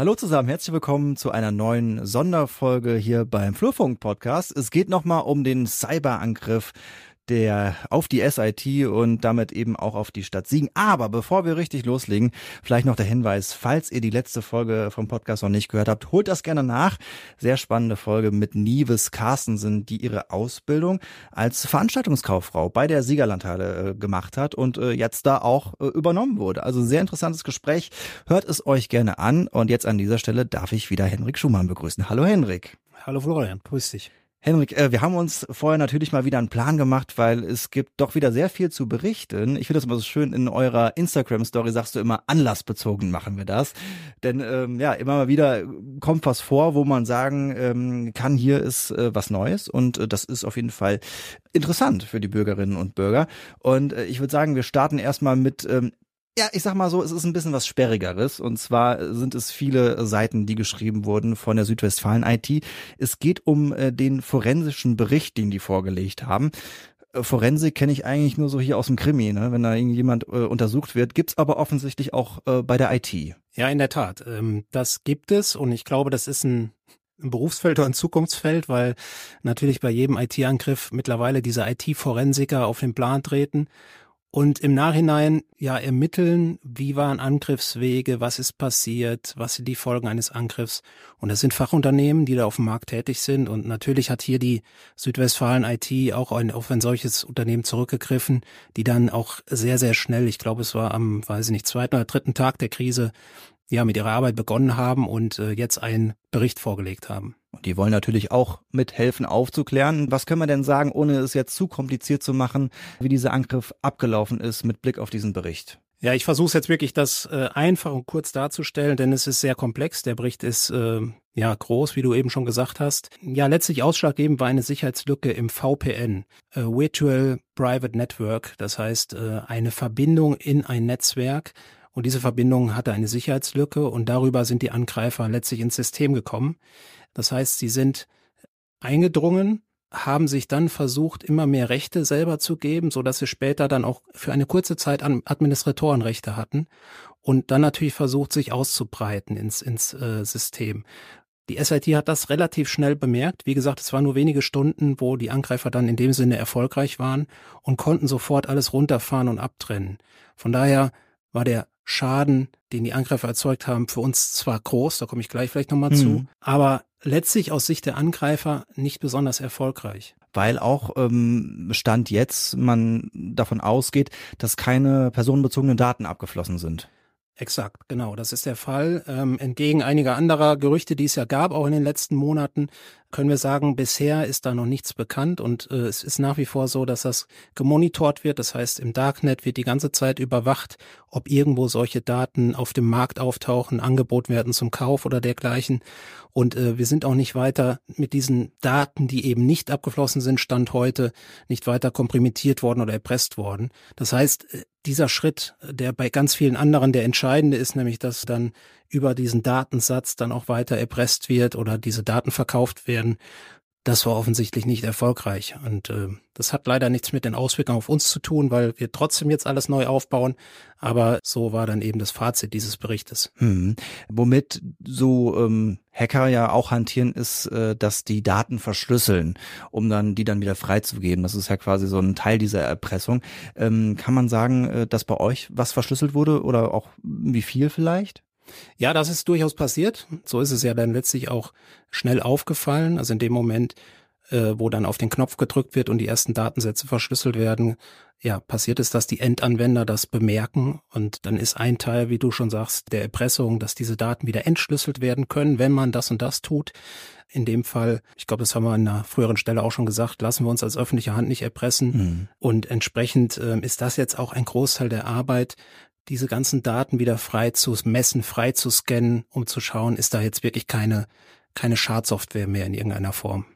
Hallo zusammen, herzlich willkommen zu einer neuen Sonderfolge hier beim Flurfunk Podcast. Es geht nochmal um den Cyberangriff der auf die SIT und damit eben auch auf die Stadt Siegen. Aber bevor wir richtig loslegen, vielleicht noch der Hinweis, falls ihr die letzte Folge vom Podcast noch nicht gehört habt, holt das gerne nach. Sehr spannende Folge mit Nives Carstensen, die ihre Ausbildung als Veranstaltungskauffrau bei der Siegerlandhalle äh, gemacht hat und äh, jetzt da auch äh, übernommen wurde. Also sehr interessantes Gespräch. Hört es euch gerne an. Und jetzt an dieser Stelle darf ich wieder Henrik Schumann begrüßen. Hallo Henrik. Hallo Florian, grüß dich. Henrik, äh, wir haben uns vorher natürlich mal wieder einen Plan gemacht, weil es gibt doch wieder sehr viel zu berichten. Ich finde das immer so schön, in eurer Instagram-Story sagst du immer, anlassbezogen machen wir das. Denn ähm, ja, immer mal wieder kommt was vor, wo man sagen ähm, kann, hier ist äh, was Neues und äh, das ist auf jeden Fall interessant für die Bürgerinnen und Bürger. Und äh, ich würde sagen, wir starten erstmal mit ähm, ja, ich sag mal so, es ist ein bisschen was Sperrigeres. Und zwar sind es viele Seiten, die geschrieben wurden von der Südwestfalen IT. Es geht um äh, den forensischen Bericht, den die vorgelegt haben. Äh, Forensik kenne ich eigentlich nur so hier aus dem Krimi, ne? wenn da irgendjemand äh, untersucht wird, gibt's aber offensichtlich auch äh, bei der IT. Ja, in der Tat. Ähm, das gibt es und ich glaube, das ist ein ein Berufsfeld oder ein Zukunftsfeld, weil natürlich bei jedem IT-Angriff mittlerweile diese IT-Forensiker auf den Plan treten und im Nachhinein ja ermitteln, wie waren Angriffswege, was ist passiert, was sind die Folgen eines Angriffs. Und das sind Fachunternehmen, die da auf dem Markt tätig sind. Und natürlich hat hier die Südwestfalen IT auch ein, auf ein solches Unternehmen zurückgegriffen, die dann auch sehr, sehr schnell, ich glaube, es war am, weiß ich nicht, zweiten oder dritten Tag der Krise, ja, mit ihrer Arbeit begonnen haben und äh, jetzt einen Bericht vorgelegt haben. Und die wollen natürlich auch mithelfen aufzuklären. Was können wir denn sagen, ohne es jetzt zu kompliziert zu machen, wie dieser Angriff abgelaufen ist mit Blick auf diesen Bericht? Ja, ich versuche jetzt wirklich, das äh, einfach und kurz darzustellen, denn es ist sehr komplex. Der Bericht ist äh, ja groß, wie du eben schon gesagt hast. Ja, letztlich ausschlaggebend war eine Sicherheitslücke im VPN, äh, Virtual Private Network. Das heißt, äh, eine Verbindung in ein Netzwerk, und diese Verbindung hatte eine Sicherheitslücke und darüber sind die Angreifer letztlich ins System gekommen. Das heißt, sie sind eingedrungen, haben sich dann versucht, immer mehr Rechte selber zu geben, so dass sie später dann auch für eine kurze Zeit Administratorenrechte hatten und dann natürlich versucht, sich auszubreiten ins, ins äh, System. Die SIT hat das relativ schnell bemerkt. Wie gesagt, es waren nur wenige Stunden, wo die Angreifer dann in dem Sinne erfolgreich waren und konnten sofort alles runterfahren und abtrennen. Von daher war der Schaden, den die Angreifer erzeugt haben, für uns zwar groß, da komme ich gleich vielleicht nochmal mhm. zu, aber letztlich aus Sicht der Angreifer nicht besonders erfolgreich. Weil auch ähm, Stand jetzt man davon ausgeht, dass keine personenbezogenen Daten abgeflossen sind. Exakt, genau, das ist der Fall. Ähm, entgegen einiger anderer Gerüchte, die es ja gab, auch in den letzten Monaten, können wir sagen, bisher ist da noch nichts bekannt und äh, es ist nach wie vor so, dass das gemonitort wird. Das heißt, im Darknet wird die ganze Zeit überwacht, ob irgendwo solche Daten auf dem Markt auftauchen, angeboten werden zum Kauf oder dergleichen. Und äh, wir sind auch nicht weiter mit diesen Daten, die eben nicht abgeflossen sind, Stand heute, nicht weiter komprimiert worden oder erpresst worden. Das heißt, äh, dieser Schritt, der bei ganz vielen anderen der entscheidende ist, nämlich dass dann über diesen Datensatz dann auch weiter erpresst wird oder diese Daten verkauft werden, das war offensichtlich nicht erfolgreich. Und äh, das hat leider nichts mit den Auswirkungen auf uns zu tun, weil wir trotzdem jetzt alles neu aufbauen. Aber so war dann eben das Fazit dieses Berichtes. Hm. Womit so ähm, Hacker ja auch hantieren, ist, äh, dass die Daten verschlüsseln, um dann die dann wieder freizugeben. Das ist ja quasi so ein Teil dieser Erpressung. Ähm, kann man sagen, äh, dass bei euch was verschlüsselt wurde oder auch wie viel vielleicht? Ja, das ist durchaus passiert. So ist es ja dann letztlich auch schnell aufgefallen. Also in dem Moment, äh, wo dann auf den Knopf gedrückt wird und die ersten Datensätze verschlüsselt werden, ja, passiert es, dass die Endanwender das bemerken und dann ist ein Teil, wie du schon sagst, der Erpressung, dass diese Daten wieder entschlüsselt werden können, wenn man das und das tut. In dem Fall, ich glaube, das haben wir an einer früheren Stelle auch schon gesagt, lassen wir uns als öffentliche Hand nicht erpressen. Mhm. Und entsprechend äh, ist das jetzt auch ein Großteil der Arbeit, diese ganzen Daten wieder frei zu messen, frei zu scannen, um zu schauen, ist da jetzt wirklich keine, keine Schadsoftware mehr in irgendeiner Form.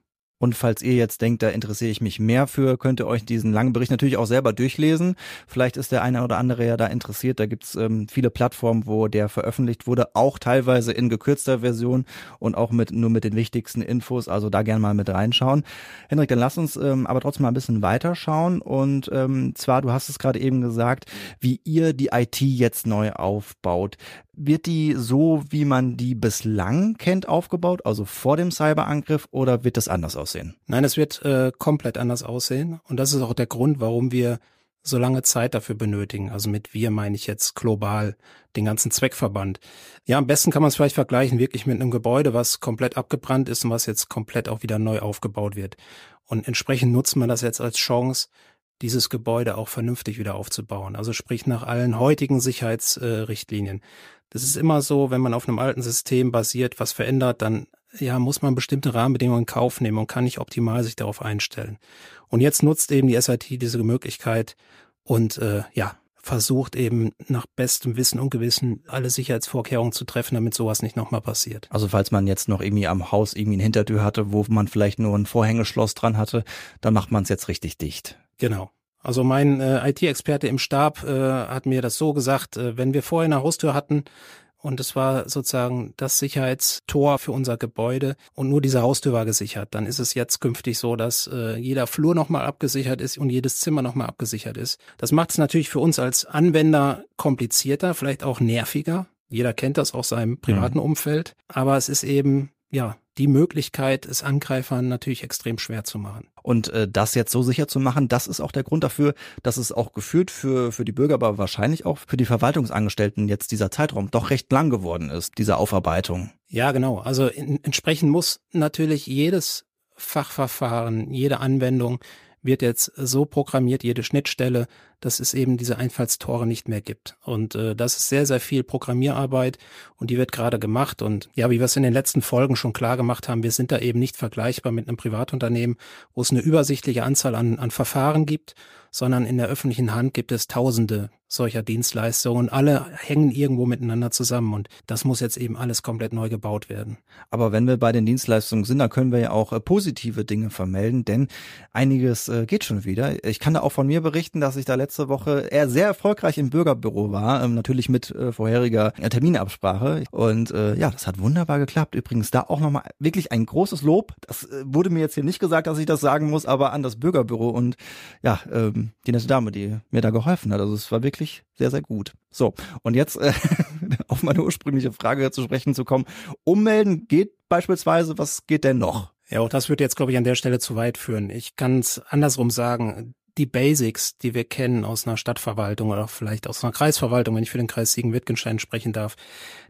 Und falls ihr jetzt denkt, da interessiere ich mich mehr für, könnt ihr euch diesen langen Bericht natürlich auch selber durchlesen. Vielleicht ist der eine oder andere ja da interessiert. Da gibt's ähm, viele Plattformen, wo der veröffentlicht wurde, auch teilweise in gekürzter Version und auch mit nur mit den wichtigsten Infos. Also da gerne mal mit reinschauen. Henrik, dann lass uns ähm, aber trotzdem mal ein bisschen weiterschauen. Und ähm, zwar, du hast es gerade eben gesagt, wie ihr die IT jetzt neu aufbaut. Wird die so, wie man die bislang kennt, aufgebaut, also vor dem Cyberangriff, oder wird das anders aussehen? Nein, es wird äh, komplett anders aussehen. Und das ist auch der Grund, warum wir so lange Zeit dafür benötigen. Also mit wir meine ich jetzt global den ganzen Zweckverband. Ja, am besten kann man es vielleicht vergleichen wirklich mit einem Gebäude, was komplett abgebrannt ist und was jetzt komplett auch wieder neu aufgebaut wird. Und entsprechend nutzt man das jetzt als Chance, dieses Gebäude auch vernünftig wieder aufzubauen. Also sprich nach allen heutigen Sicherheitsrichtlinien. Das ist immer so, wenn man auf einem alten System basiert, was verändert, dann ja, muss man bestimmte Rahmenbedingungen in Kauf nehmen und kann nicht optimal sich darauf einstellen. Und jetzt nutzt eben die SIT diese Möglichkeit und äh, ja, versucht eben nach bestem Wissen und Gewissen alle Sicherheitsvorkehrungen zu treffen, damit sowas nicht nochmal passiert. Also falls man jetzt noch irgendwie am Haus irgendwie eine Hintertür hatte, wo man vielleicht nur ein Vorhängeschloss dran hatte, dann macht man es jetzt richtig dicht. Genau. Also mein äh, IT-Experte im Stab äh, hat mir das so gesagt, äh, wenn wir vorher eine Haustür hatten, und es war sozusagen das Sicherheitstor für unser Gebäude und nur diese Haustür war gesichert. Dann ist es jetzt künftig so, dass äh, jeder Flur nochmal abgesichert ist und jedes Zimmer nochmal abgesichert ist. Das macht es natürlich für uns als Anwender komplizierter, vielleicht auch nerviger. Jeder kennt das aus seinem privaten mhm. Umfeld. Aber es ist eben, ja, die Möglichkeit, es Angreifern natürlich extrem schwer zu machen. Und äh, das jetzt so sicher zu machen, das ist auch der Grund dafür, dass es auch gefühlt für, für die Bürger, aber wahrscheinlich auch für die Verwaltungsangestellten jetzt dieser Zeitraum doch recht lang geworden ist, diese Aufarbeitung. Ja, genau. Also in, entsprechend muss natürlich jedes Fachverfahren, jede Anwendung wird jetzt so programmiert, jede Schnittstelle, dass es eben diese Einfallstore nicht mehr gibt. Und äh, das ist sehr, sehr viel Programmierarbeit und die wird gerade gemacht. Und ja, wie wir es in den letzten Folgen schon klar gemacht haben, wir sind da eben nicht vergleichbar mit einem Privatunternehmen, wo es eine übersichtliche Anzahl an, an Verfahren gibt, sondern in der öffentlichen Hand gibt es tausende solcher Dienstleistungen. Alle hängen irgendwo miteinander zusammen und das muss jetzt eben alles komplett neu gebaut werden. Aber wenn wir bei den Dienstleistungen sind, dann können wir ja auch äh, positive Dinge vermelden, denn einiges äh, geht schon wieder. Ich kann da auch von mir berichten, dass ich da letzte Woche eher sehr erfolgreich im Bürgerbüro war, ähm, natürlich mit äh, vorheriger Terminabsprache und äh, ja, das hat wunderbar geklappt. Übrigens da auch nochmal wirklich ein großes Lob. Das äh, wurde mir jetzt hier nicht gesagt, dass ich das sagen muss, aber an das Bürgerbüro und ja, ähm, die nette Dame, die mir da geholfen hat. Also es war wirklich sehr, sehr gut. So, und jetzt äh, auf meine ursprüngliche Frage zu sprechen zu kommen. Ummelden geht beispielsweise, was geht denn noch? Ja, auch das wird jetzt, glaube ich, an der Stelle zu weit führen. Ich kann es andersrum sagen. Die Basics, die wir kennen aus einer Stadtverwaltung oder vielleicht aus einer Kreisverwaltung, wenn ich für den Kreis Siegen-Wittgenstein sprechen darf,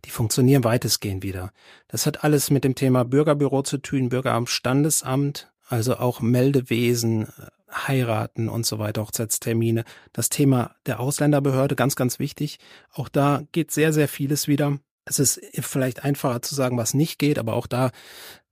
die funktionieren weitestgehend wieder. Das hat alles mit dem Thema Bürgerbüro zu tun, Bürgeramt, Standesamt, also auch Meldewesen, heiraten und so weiter, Hochzeitstermine. Das Thema der Ausländerbehörde, ganz, ganz wichtig. Auch da geht sehr, sehr vieles wieder. Es ist vielleicht einfacher zu sagen, was nicht geht, aber auch da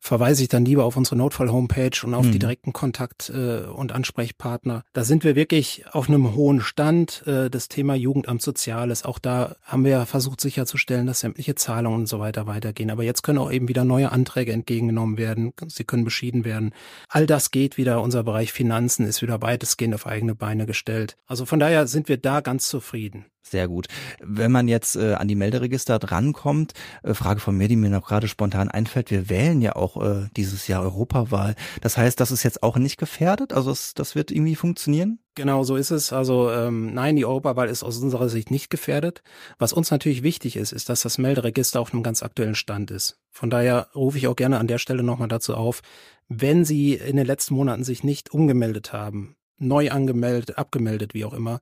verweise ich dann lieber auf unsere Notfall-Homepage und auf mhm. die direkten Kontakt- äh, und Ansprechpartner. Da sind wir wirklich auf einem hohen Stand. Äh, das Thema Jugendamt Soziales, auch da haben wir versucht sicherzustellen, dass sämtliche Zahlungen und so weiter weitergehen. Aber jetzt können auch eben wieder neue Anträge entgegengenommen werden. Sie können beschieden werden. All das geht wieder. Unser Bereich Finanzen ist wieder weitestgehend auf eigene Beine gestellt. Also von daher sind wir da ganz zufrieden. Sehr gut. Wenn man jetzt äh, an die Melderegister drankommt, äh, Frage von mir, die mir noch gerade spontan einfällt, wir wählen ja auch äh, dieses Jahr Europawahl. Das heißt, das ist jetzt auch nicht gefährdet? Also das, das wird irgendwie funktionieren? Genau, so ist es. Also ähm, nein, die Europawahl ist aus unserer Sicht nicht gefährdet. Was uns natürlich wichtig ist, ist, dass das Melderegister auf einem ganz aktuellen Stand ist. Von daher rufe ich auch gerne an der Stelle nochmal dazu auf, wenn Sie in den letzten Monaten sich nicht umgemeldet haben, neu angemeldet, abgemeldet, wie auch immer,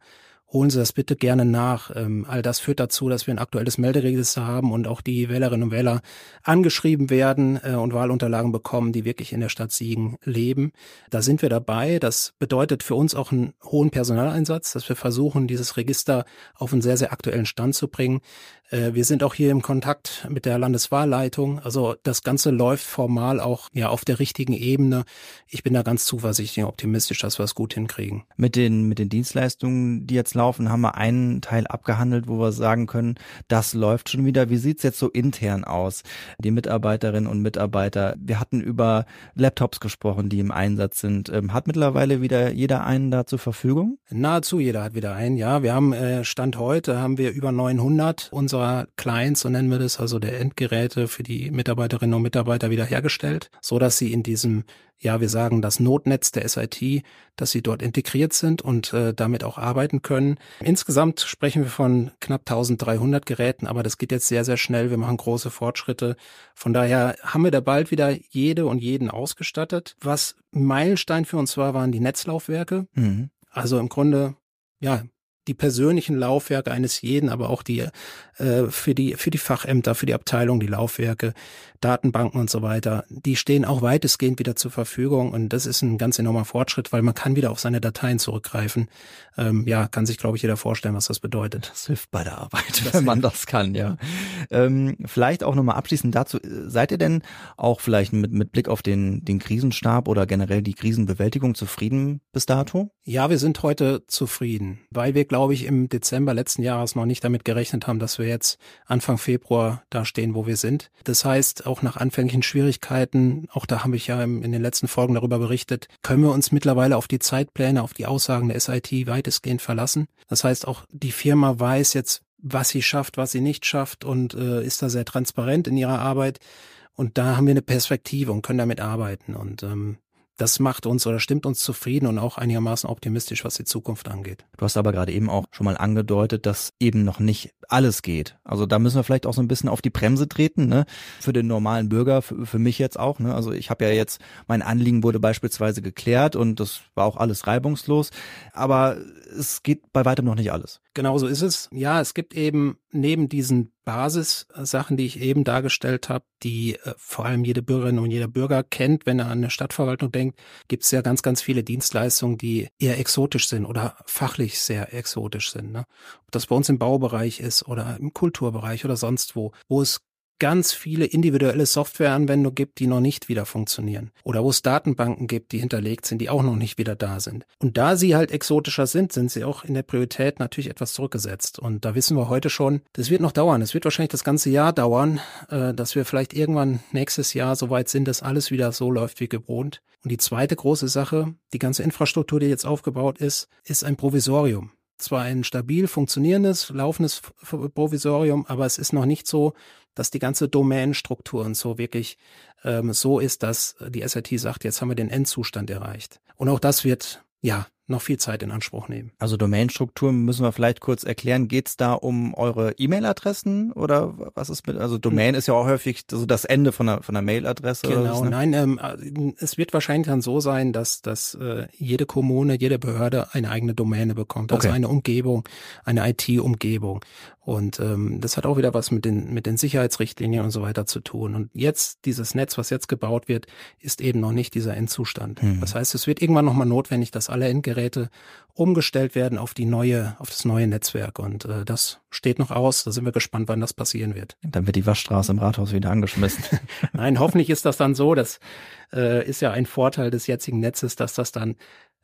holen Sie das bitte gerne nach. Ähm, all das führt dazu, dass wir ein aktuelles Melderegister haben und auch die Wählerinnen und Wähler angeschrieben werden äh, und Wahlunterlagen bekommen, die wirklich in der Stadt Siegen leben. Da sind wir dabei. Das bedeutet für uns auch einen hohen Personaleinsatz, dass wir versuchen, dieses Register auf einen sehr, sehr aktuellen Stand zu bringen. Äh, wir sind auch hier im Kontakt mit der Landeswahlleitung. Also das Ganze läuft formal auch ja auf der richtigen Ebene. Ich bin da ganz zuversichtlich und optimistisch, dass wir es gut hinkriegen. Mit den, mit den Dienstleistungen, die jetzt laufen, haben wir einen Teil abgehandelt, wo wir sagen können, das läuft schon wieder. Wie sieht's jetzt so intern aus? Die Mitarbeiterinnen und Mitarbeiter, wir hatten über Laptops gesprochen, die im Einsatz sind. Ähm, hat mittlerweile wieder jeder einen da zur Verfügung? Nahezu jeder hat wieder einen, ja. Wir haben äh, Stand heute haben wir über 900 unserer unserer Clients, so nennen wir das, also der Endgeräte für die Mitarbeiterinnen und Mitarbeiter wiederhergestellt, so dass sie in diesem ja, wir sagen das Notnetz der SIT, dass sie dort integriert sind und äh, damit auch arbeiten können. Insgesamt sprechen wir von knapp 1300 Geräten, aber das geht jetzt sehr, sehr schnell. Wir machen große Fortschritte. Von daher haben wir da bald wieder jede und jeden ausgestattet. Was Meilenstein für uns war, waren die Netzlaufwerke. Mhm. Also im Grunde, ja, die persönlichen Laufwerke eines jeden, aber auch die äh, für die für die Fachämter, für die Abteilung, die Laufwerke, Datenbanken und so weiter, die stehen auch weitestgehend wieder zur Verfügung und das ist ein ganz enormer Fortschritt, weil man kann wieder auf seine Dateien zurückgreifen. Ähm, ja, kann sich glaube ich jeder vorstellen, was das bedeutet. Das hilft bei der Arbeit, das wenn hilft. man das kann, ja. Ähm, vielleicht auch nochmal abschließend dazu: Seid ihr denn auch vielleicht mit mit Blick auf den den Krisenstab oder generell die Krisenbewältigung zufrieden bis dato? Ja, wir sind heute zufrieden, weil wir glaube ich im Dezember letzten Jahres noch nicht damit gerechnet haben, dass wir jetzt Anfang Februar da stehen, wo wir sind. Das heißt, auch nach anfänglichen Schwierigkeiten, auch da habe ich ja in den letzten Folgen darüber berichtet, können wir uns mittlerweile auf die Zeitpläne, auf die Aussagen der SIT weitestgehend verlassen. Das heißt, auch die Firma weiß jetzt, was sie schafft, was sie nicht schafft und äh, ist da sehr transparent in ihrer Arbeit. Und da haben wir eine Perspektive und können damit arbeiten. Und ähm, das macht uns oder stimmt uns zufrieden und auch einigermaßen optimistisch, was die Zukunft angeht. Du hast aber gerade eben auch schon mal angedeutet, dass eben noch nicht alles geht. Also da müssen wir vielleicht auch so ein bisschen auf die Bremse treten, ne? Für den normalen Bürger, für, für mich jetzt auch, ne? Also ich habe ja jetzt, mein Anliegen wurde beispielsweise geklärt und das war auch alles reibungslos. Aber es geht bei weitem noch nicht alles. Genau so ist es. Ja, es gibt eben neben diesen Basissachen, die ich eben dargestellt habe, die äh, vor allem jede Bürgerin und jeder Bürger kennt, wenn er an eine Stadtverwaltung denkt, gibt es ja ganz, ganz viele Dienstleistungen, die eher exotisch sind oder fachlich sehr exotisch sind. Ne? Ob das bei uns im Baubereich ist oder im Kulturbereich oder sonst wo, wo es ganz viele individuelle Softwareanwendungen gibt, die noch nicht wieder funktionieren. Oder wo es Datenbanken gibt, die hinterlegt sind, die auch noch nicht wieder da sind. Und da sie halt exotischer sind, sind sie auch in der Priorität natürlich etwas zurückgesetzt. Und da wissen wir heute schon, das wird noch dauern. Es wird wahrscheinlich das ganze Jahr dauern, äh, dass wir vielleicht irgendwann nächstes Jahr so weit sind, dass alles wieder so läuft wie gewohnt. Und die zweite große Sache, die ganze Infrastruktur, die jetzt aufgebaut ist, ist ein Provisorium zwar ein stabil funktionierendes, laufendes Provisorium, aber es ist noch nicht so, dass die ganze Domänenstruktur und so wirklich ähm, so ist, dass die SRT sagt, jetzt haben wir den Endzustand erreicht. Und auch das wird ja noch viel Zeit in Anspruch nehmen. Also Domainstruktur müssen wir vielleicht kurz erklären. Geht es da um eure E-Mail-Adressen oder was ist mit, also Domain ist ja auch häufig so das Ende von der, von der Mail-Adresse. Genau, ne? nein, ähm, es wird wahrscheinlich dann so sein, dass, dass äh, jede Kommune, jede Behörde eine eigene Domäne bekommt, also okay. eine Umgebung, eine IT-Umgebung. Und ähm, das hat auch wieder was mit den, mit den Sicherheitsrichtlinien und so weiter zu tun. Und jetzt, dieses Netz, was jetzt gebaut wird, ist eben noch nicht dieser Endzustand. Mhm. Das heißt, es wird irgendwann nochmal notwendig, dass alle Endgeräte umgestellt werden auf die neue, auf das neue Netzwerk. Und äh, das steht noch aus. Da sind wir gespannt, wann das passieren wird. Dann wird die Waschstraße im Rathaus wieder angeschmissen. Nein, hoffentlich ist das dann so. Das äh, ist ja ein Vorteil des jetzigen Netzes, dass das dann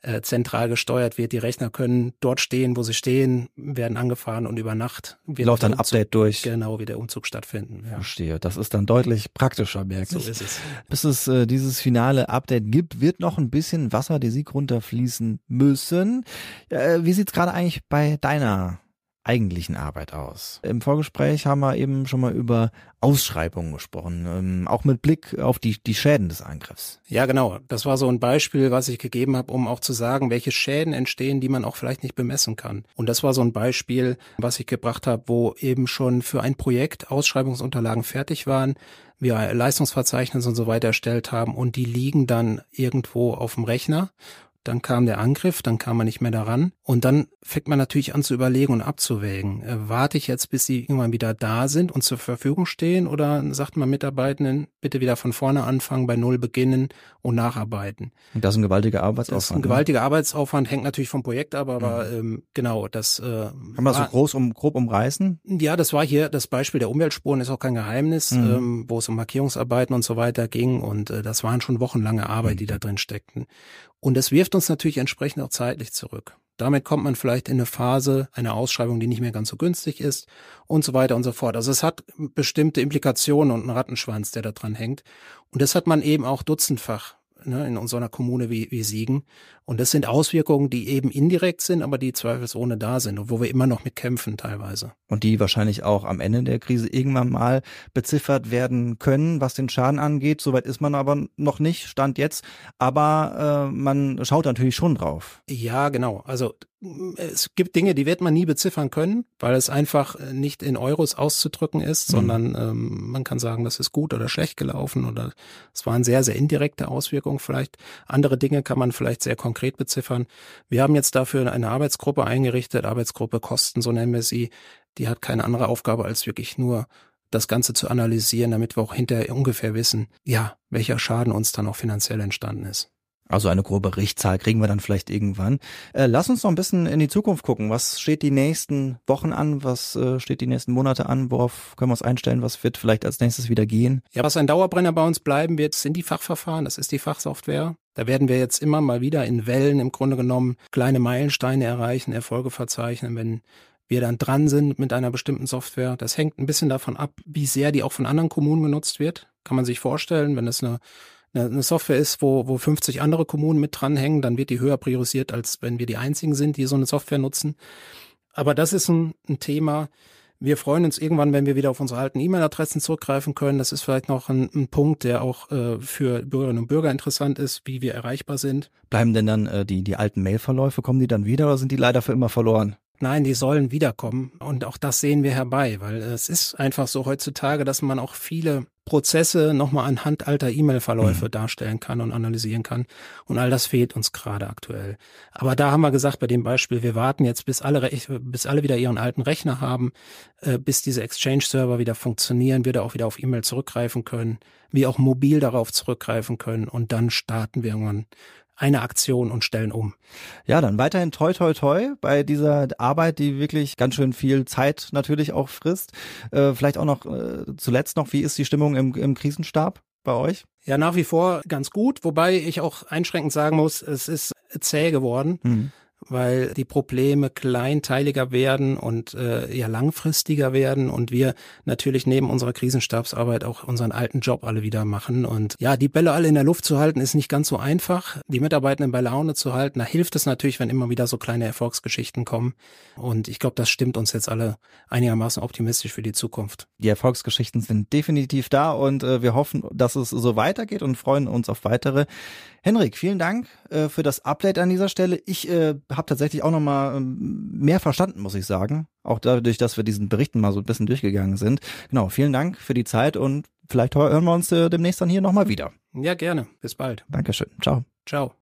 äh, zentral gesteuert wird. Die Rechner können dort stehen, wo sie stehen, werden angefahren und über Nacht wird läuft ein Update durch. Genau, wie der Umzug stattfinden. Ja. Verstehe. Das ist dann deutlich praktischer, merke So ist es. Bis es äh, dieses finale Update gibt, wird noch ein bisschen Wasser die Sieg runterfließen müssen. Äh, wie sieht's gerade eigentlich bei deiner eigentlichen Arbeit aus? Im Vorgespräch haben wir eben schon mal über Ausschreibungen gesprochen, ähm, auch mit Blick auf die, die Schäden des Angriffs. Ja, genau. Das war so ein Beispiel, was ich gegeben habe, um auch zu sagen, welche Schäden entstehen, die man auch vielleicht nicht bemessen kann. Und das war so ein Beispiel, was ich gebracht habe, wo eben schon für ein Projekt Ausschreibungsunterlagen fertig waren, wir Leistungsverzeichnis und so weiter erstellt haben und die liegen dann irgendwo auf dem Rechner dann kam der Angriff, dann kam man nicht mehr daran. Und dann fängt man natürlich an zu überlegen und abzuwägen. Äh, warte ich jetzt, bis sie irgendwann wieder da sind und zur Verfügung stehen oder sagt man Mitarbeitenden, bitte wieder von vorne anfangen, bei Null beginnen und nacharbeiten? Und das ist ein gewaltiger Arbeitsaufwand. Das ist ein ne? gewaltiger Arbeitsaufwand, hängt natürlich vom Projekt ab, aber mhm. ähm, genau, das äh, Kann man das so groß um, grob umreißen? Ja, das war hier das Beispiel der Umweltspuren, ist auch kein Geheimnis, mhm. ähm, wo es um Markierungsarbeiten und so weiter ging. Und äh, das waren schon wochenlange Arbeit, mhm. die da drin steckten. Und das wirft uns natürlich entsprechend auch zeitlich zurück. Damit kommt man vielleicht in eine Phase einer Ausschreibung, die nicht mehr ganz so günstig ist und so weiter und so fort. Also es hat bestimmte Implikationen und einen Rattenschwanz, der da dran hängt. Und das hat man eben auch dutzendfach ne, in unserer Kommune wie, wie Siegen. Und das sind Auswirkungen, die eben indirekt sind, aber die zweifelsohne da sind und wo wir immer noch mit kämpfen teilweise. Und die wahrscheinlich auch am Ende der Krise irgendwann mal beziffert werden können, was den Schaden angeht. Soweit ist man aber noch nicht, stand jetzt. Aber äh, man schaut natürlich schon drauf. Ja, genau. Also es gibt Dinge, die wird man nie beziffern können, weil es einfach nicht in Euros auszudrücken ist, mhm. sondern ähm, man kann sagen, das ist gut oder schlecht gelaufen oder es waren sehr, sehr indirekte Auswirkungen vielleicht. Andere Dinge kann man vielleicht sehr konkret beziffern. Wir haben jetzt dafür eine Arbeitsgruppe eingerichtet, Arbeitsgruppe Kosten, so nennen wir sie. Die hat keine andere Aufgabe als wirklich nur das Ganze zu analysieren, damit wir auch hinterher ungefähr wissen, ja, welcher Schaden uns dann auch finanziell entstanden ist. Also eine grobe Richtzahl kriegen wir dann vielleicht irgendwann. Äh, lass uns noch ein bisschen in die Zukunft gucken. Was steht die nächsten Wochen an? Was äh, steht die nächsten Monate an? Worauf können wir uns einstellen? Was wird vielleicht als nächstes wieder gehen? Ja, was ein Dauerbrenner bei uns bleiben wird, sind die Fachverfahren. Das ist die Fachsoftware. Da werden wir jetzt immer mal wieder in Wellen im Grunde genommen kleine Meilensteine erreichen, Erfolge verzeichnen, wenn wir dann dran sind mit einer bestimmten Software. Das hängt ein bisschen davon ab, wie sehr die auch von anderen Kommunen genutzt wird. Kann man sich vorstellen, wenn es eine eine Software ist, wo, wo 50 andere Kommunen mit dranhängen, dann wird die höher priorisiert, als wenn wir die einzigen sind, die so eine Software nutzen. Aber das ist ein, ein Thema. Wir freuen uns irgendwann, wenn wir wieder auf unsere alten E-Mail-Adressen zurückgreifen können. Das ist vielleicht noch ein, ein Punkt, der auch äh, für Bürgerinnen und Bürger interessant ist, wie wir erreichbar sind. Bleiben denn dann äh, die, die alten Mail-Verläufe, kommen die dann wieder oder sind die leider für immer verloren? Nein, die sollen wiederkommen. Und auch das sehen wir herbei, weil es ist einfach so heutzutage, dass man auch viele Prozesse nochmal anhand alter E-Mail-Verläufe mhm. darstellen kann und analysieren kann. Und all das fehlt uns gerade aktuell. Aber da haben wir gesagt, bei dem Beispiel, wir warten jetzt, bis alle, bis alle wieder ihren alten Rechner haben, äh, bis diese Exchange-Server wieder funktionieren, wir da auch wieder auf E-Mail zurückgreifen können, wir auch mobil darauf zurückgreifen können und dann starten wir irgendwann eine Aktion und stellen um. Ja, dann weiterhin toi toi toi bei dieser Arbeit, die wirklich ganz schön viel Zeit natürlich auch frisst. Äh, vielleicht auch noch äh, zuletzt noch, wie ist die Stimmung im, im Krisenstab bei euch? Ja, nach wie vor ganz gut, wobei ich auch einschränkend sagen muss, es ist zäh geworden. Mhm weil die Probleme kleinteiliger werden und äh, ja langfristiger werden und wir natürlich neben unserer Krisenstabsarbeit auch unseren alten Job alle wieder machen und ja, die Bälle alle in der Luft zu halten ist nicht ganz so einfach, die Mitarbeitenden bei Laune zu halten. Da hilft es natürlich, wenn immer wieder so kleine Erfolgsgeschichten kommen und ich glaube, das stimmt uns jetzt alle einigermaßen optimistisch für die Zukunft. Die Erfolgsgeschichten sind definitiv da und äh, wir hoffen, dass es so weitergeht und freuen uns auf weitere. Henrik, vielen Dank äh, für das Update an dieser Stelle. Ich äh, habe tatsächlich auch noch mal ähm, mehr verstanden, muss ich sagen. Auch dadurch, dass wir diesen Berichten mal so ein bisschen durchgegangen sind. Genau, vielen Dank für die Zeit und vielleicht hören wir uns äh, demnächst dann hier nochmal wieder. Ja, gerne. Bis bald. Dankeschön. Ciao. Ciao.